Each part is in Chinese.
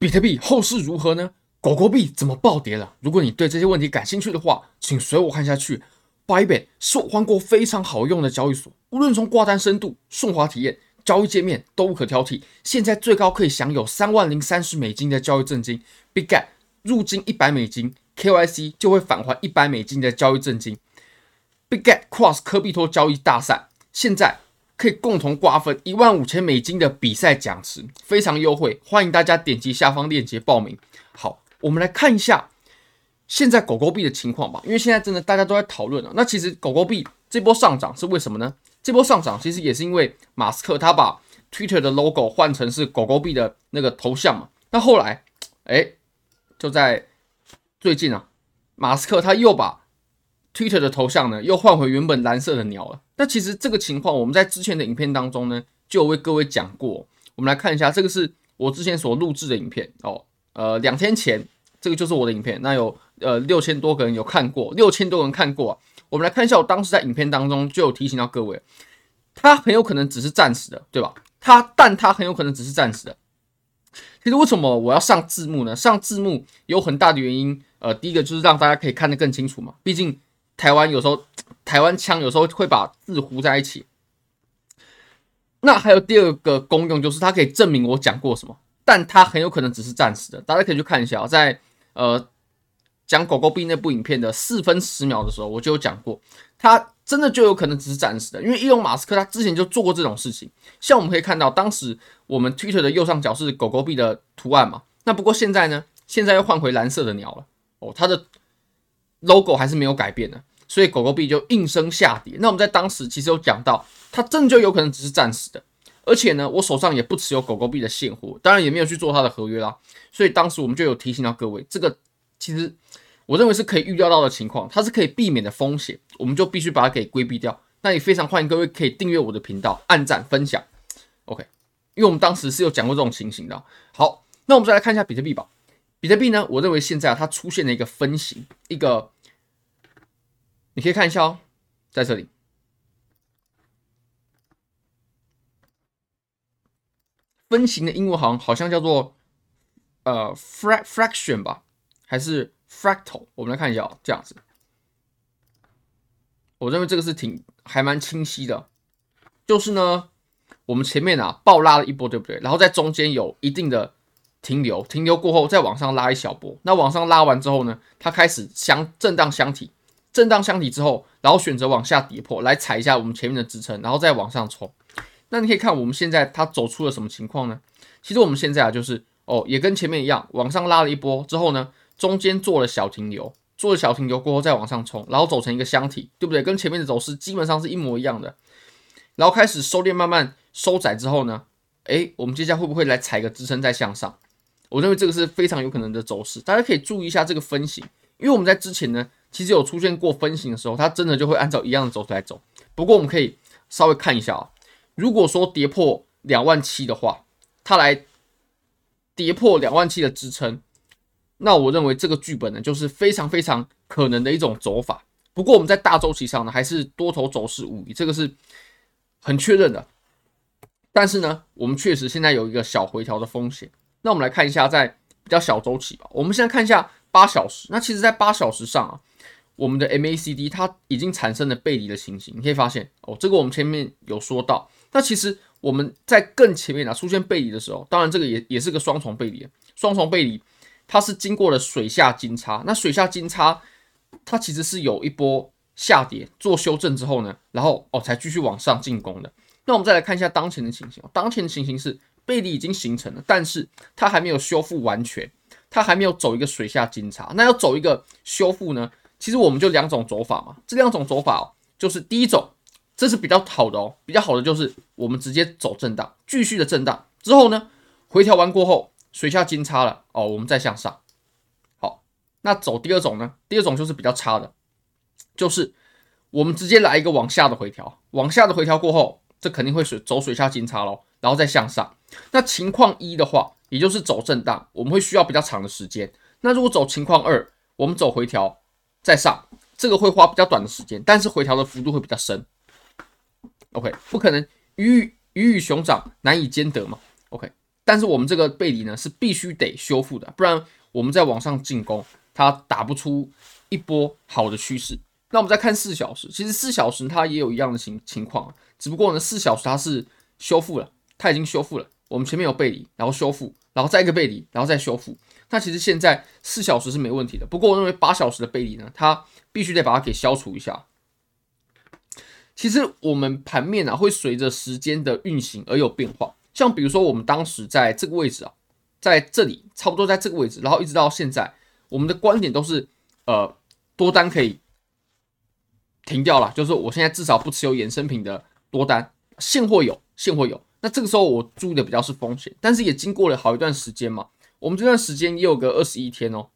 比特币后市如何呢？狗狗币怎么暴跌了？如果你对这些问题感兴趣的话，请随我看下去。Bybit 是我换过非常好用的交易所，无论从挂单深度、顺滑体验、交易界面都无可挑剔。现在最高可以享有三万零三十美金的交易证金 Bigget 入金一百美金，KYC 就会返还一百美金的交易证金。Bigget Cross 科比托交易大赛现在。可以共同瓜分一万五千美金的比赛奖池，非常优惠，欢迎大家点击下方链接报名。好，我们来看一下现在狗狗币的情况吧，因为现在真的大家都在讨论了。那其实狗狗币这波上涨是为什么呢？这波上涨其实也是因为马斯克他把 Twitter 的 logo 换成是狗狗币的那个头像嘛。那后来，哎，就在最近啊，马斯克他又把 Twitter 的头像呢，又换回原本蓝色的鸟了。那其实这个情况，我们在之前的影片当中呢，就有为各位讲过。我们来看一下，这个是我之前所录制的影片哦。呃，两天前，这个就是我的影片。那有呃六千多个人有看过，六千多人看过。我们来看一下，我当时在影片当中就有提醒到各位，它很有可能只是暂时的，对吧？它，但它很有可能只是暂时的。其实为什么我要上字幕呢？上字幕有很大的原因，呃，第一个就是让大家可以看得更清楚嘛，毕竟。台湾有时候，台湾腔有时候会把字糊在一起。那还有第二个功用，就是它可以证明我讲过什么，但它很有可能只是暂时的。大家可以去看一下，在呃讲狗狗币那部影片的四分十秒的时候，我就有讲过，它真的就有可能只是暂时的，因为伊隆马斯克他之前就做过这种事情。像我们可以看到，当时我们 Twitter 的右上角是狗狗币的图案嘛，那不过现在呢，现在又换回蓝色的鸟了哦，它的 logo 还是没有改变的。所以狗狗币就应声下跌。那我们在当时其实有讲到，它真的就有可能只是暂时的。而且呢，我手上也不持有狗狗币的现货，当然也没有去做它的合约啦。所以当时我们就有提醒到各位，这个其实我认为是可以预料到的情况，它是可以避免的风险，我们就必须把它给规避掉。那也非常欢迎各位可以订阅我的频道，按赞分享。OK，因为我们当时是有讲过这种情形的。好，那我们再来看一下比特币吧。比特币呢，我认为现在啊，它出现了一个分型，一个。你可以看一下哦，在这里，分型的英文好像好像叫做呃 fraction 吧，还是 fractal？我们来看一下哦，这样子，我认为这个是挺还蛮清晰的，就是呢，我们前面啊暴拉了一波，对不对？然后在中间有一定的停留，停留过后再往上拉一小波，那往上拉完之后呢，它开始箱震荡箱体。震荡箱体之后，然后选择往下跌破，来踩一下我们前面的支撑，然后再往上冲。那你可以看我们现在它走出了什么情况呢？其实我们现在啊，就是哦，也跟前面一样，往上拉了一波之后呢，中间做了小停留，做了小停留过后再往上冲，然后走成一个箱体，对不对？跟前面的走势基本上是一模一样的。然后开始收敛，慢慢收窄之后呢，诶，我们接下来会不会来踩个支撑再向上？我认为这个是非常有可能的走势，大家可以注意一下这个分型，因为我们在之前呢。其实有出现过分型的时候，它真的就会按照一样的走势来走。不过我们可以稍微看一下啊，如果说跌破两万七的话，它来跌破两万七的支撑，那我认为这个剧本呢就是非常非常可能的一种走法。不过我们在大周期上呢，还是多头走势无疑，这个是很确认的。但是呢，我们确实现在有一个小回调的风险。那我们来看一下在比较小周期吧。我们现在看一下八小时。那其实，在八小时上啊。我们的 MACD 它已经产生了背离的情形，你可以发现哦，这个我们前面有说到。那其实我们在更前面啊出现背离的时候，当然这个也也是个双重背离，双重背离它是经过了水下金叉。那水下金叉它其实是有一波下跌做修正之后呢，然后哦才继续往上进攻的。那我们再来看一下当前的情形，当前的情形是背离已经形成了，但是它还没有修复完全，它还没有走一个水下金叉。那要走一个修复呢？其实我们就两种走法嘛，这两种走法哦，就是第一种，这是比较好的哦，比较好的就是我们直接走震荡，继续的震荡之后呢，回调完过后，水下金叉了哦，我们再向上。好，那走第二种呢？第二种就是比较差的，就是我们直接来一个往下的回调，往下的回调过后，这肯定会水走水下金叉咯，然后再向上。那情况一的话，也就是走震荡，我们会需要比较长的时间。那如果走情况二，我们走回调。再上，这个会花比较短的时间，但是回调的幅度会比较深。OK，不可能鱼与鱼与熊掌难以兼得嘛。OK，但是我们这个背离呢是必须得修复的，不然我们再往上进攻，它打不出一波好的趋势。那我们再看四小时，其实四小时它也有一样的情情况，只不过呢四小时它是修复了，它已经修复了。我们前面有背离，然后修复，然后再一个背离，然后再修复。那其实现在四小时是没问题的，不过我认为八小时的背离呢，它必须得把它给消除一下。其实我们盘面啊会随着时间的运行而有变化，像比如说我们当时在这个位置啊，在这里差不多在这个位置，然后一直到现在，我们的观点都是呃多单可以。停掉了，就是我现在至少不持有衍生品的多单，现货有，现货有。那这个时候我注意的比较是风险，但是也经过了好一段时间嘛。我们这段时间也有个二十一天哦，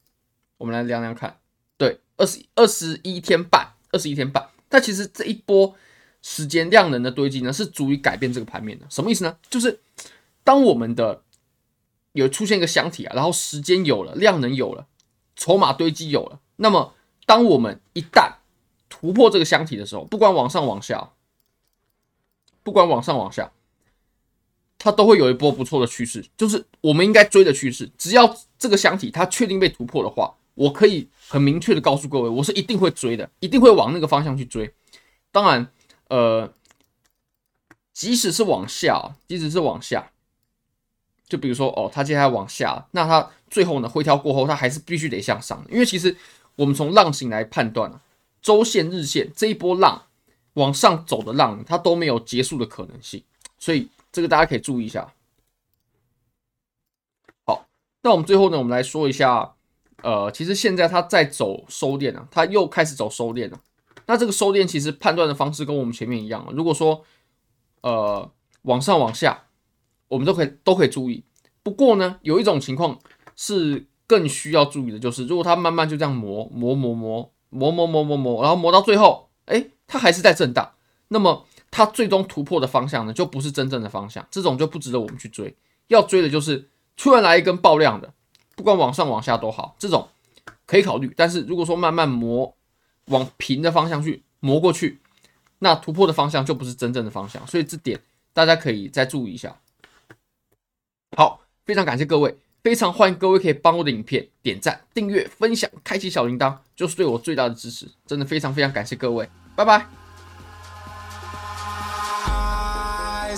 我们来量量看，对，二十二十一天半，二十一天半。但其实这一波时间量能的堆积呢，是足以改变这个盘面的。什么意思呢？就是当我们的有出现一个箱体啊，然后时间有了，量能有了，筹码堆积有了，那么当我们一旦突破这个箱体的时候，不管往上往下，不管往上往下，它都会有一波不错的趋势，就是我们应该追的趋势。只要这个箱体它确定被突破的话，我可以很明确的告诉各位，我是一定会追的，一定会往那个方向去追。当然，呃，即使是往下，即使是往下，就比如说哦，它接下来往下，那它最后呢回调过后，它还是必须得向上，因为其实我们从浪形来判断啊。周线、日线这一波浪往上走的浪，它都没有结束的可能性，所以这个大家可以注意一下。好，那我们最后呢，我们来说一下，呃，其实现在它在走收敛啊，它又开始走收敛了。那这个收敛其实判断的方式跟我们前面一样，如果说呃往上往下，我们都可以都可以注意。不过呢，有一种情况是更需要注意的，就是如果它慢慢就这样磨磨磨磨。磨磨磨磨磨，然后磨到最后，哎，它还是在震荡。那么它最终突破的方向呢，就不是真正的方向。这种就不值得我们去追。要追的就是突然来一根爆量的，不管往上往下都好，这种可以考虑。但是如果说慢慢磨往平的方向去磨过去，那突破的方向就不是真正的方向。所以这点大家可以再注意一下。好，非常感谢各位。非常欢迎各位可以帮我的影片点赞、订阅、分享、开启小铃铛，就是对我最大的支持。真的非常非常感谢各位，拜拜。